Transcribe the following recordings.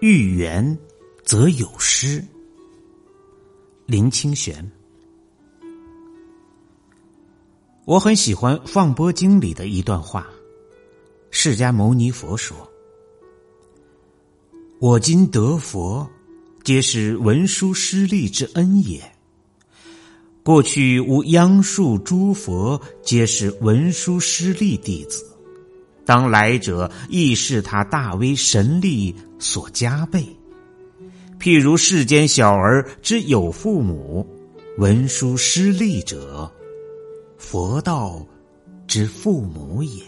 遇缘则有失。林清玄，我很喜欢《放波经》里的一段话。释迦牟尼佛说：“我今得佛，皆是文殊师利之恩也。过去无央数诸佛，皆是文殊师利弟子。当来者，亦是他大威神力所加倍。譬如世间小儿之有父母，文殊师利者，佛道之父母也。”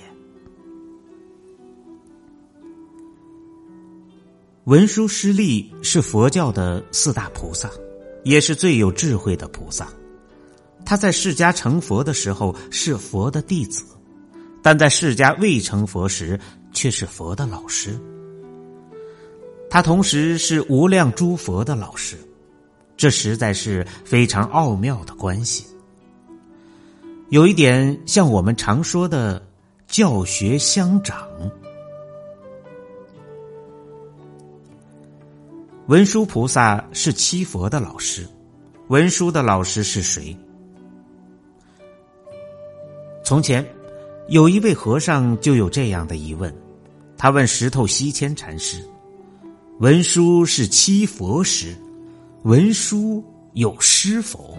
文殊师利是佛教的四大菩萨，也是最有智慧的菩萨。他在释迦成佛的时候是佛的弟子，但在释迦未成佛时却是佛的老师。他同时是无量诸佛的老师，这实在是非常奥妙的关系。有一点像我们常说的教学相长。文殊菩萨是七佛的老师，文殊的老师是谁？从前有一位和尚就有这样的疑问，他问石头西迁禅师：“文殊是七佛师，文殊有师否？”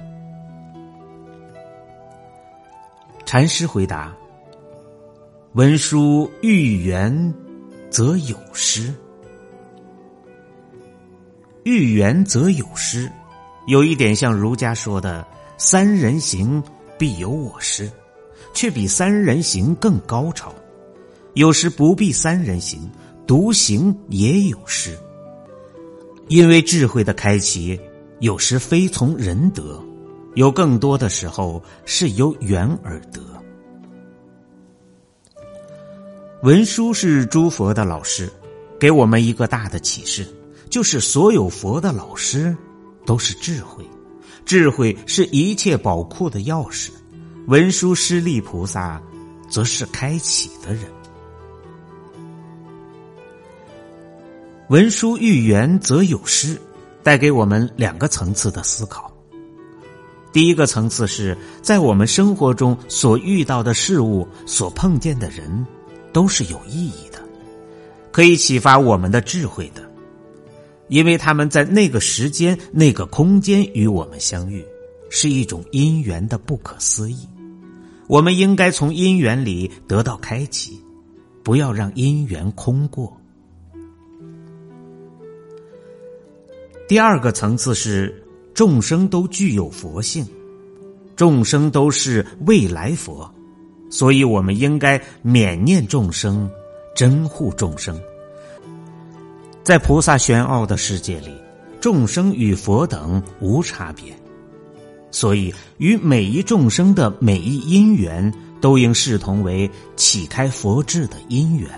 禅师回答：“文殊遇缘，则有师。”遇缘则有失，有一点像儒家说的“三人行，必有我师”，却比三人行更高超。有时不必三人行，独行也有失。因为智慧的开启，有时非从人得，有更多的时候是由缘而得。文殊是诸佛的老师，给我们一个大的启示。就是所有佛的老师，都是智慧，智慧是一切宝库的钥匙。文殊师利菩萨，则是开启的人。文殊遇缘则有失，带给我们两个层次的思考。第一个层次是在我们生活中所遇到的事物、所碰见的人，都是有意义的，可以启发我们的智慧的。因为他们在那个时间、那个空间与我们相遇，是一种因缘的不可思议。我们应该从因缘里得到开启，不要让因缘空过。第二个层次是众生都具有佛性，众生都是未来佛，所以我们应该缅念众生，珍护众生。在菩萨玄奥的世界里，众生与佛等无差别，所以与每一众生的每一因缘，都应视同为启开佛智的因缘。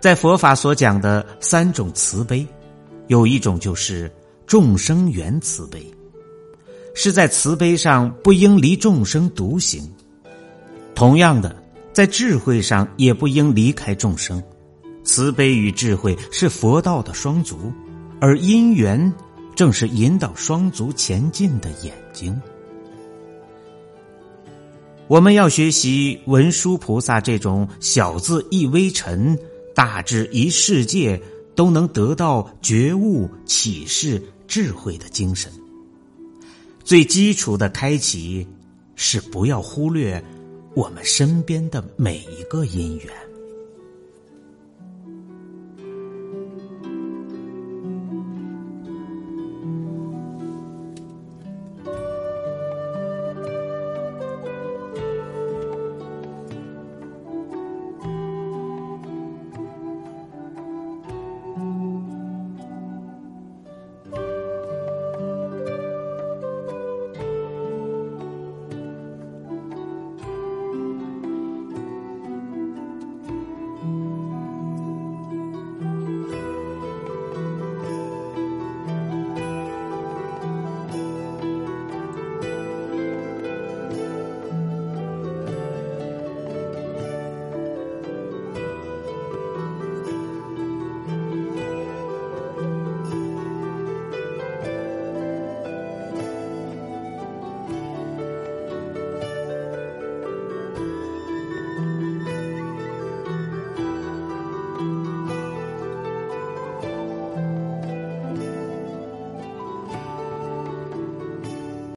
在佛法所讲的三种慈悲，有一种就是众生缘慈悲，是在慈悲上不应离众生独行；同样的，在智慧上也不应离开众生。慈悲与智慧是佛道的双足，而因缘正是引导双足前进的眼睛。我们要学习文殊菩萨这种小字一微尘，大至一世界都能得到觉悟、启示、智慧的精神。最基础的开启是不要忽略我们身边的每一个因缘。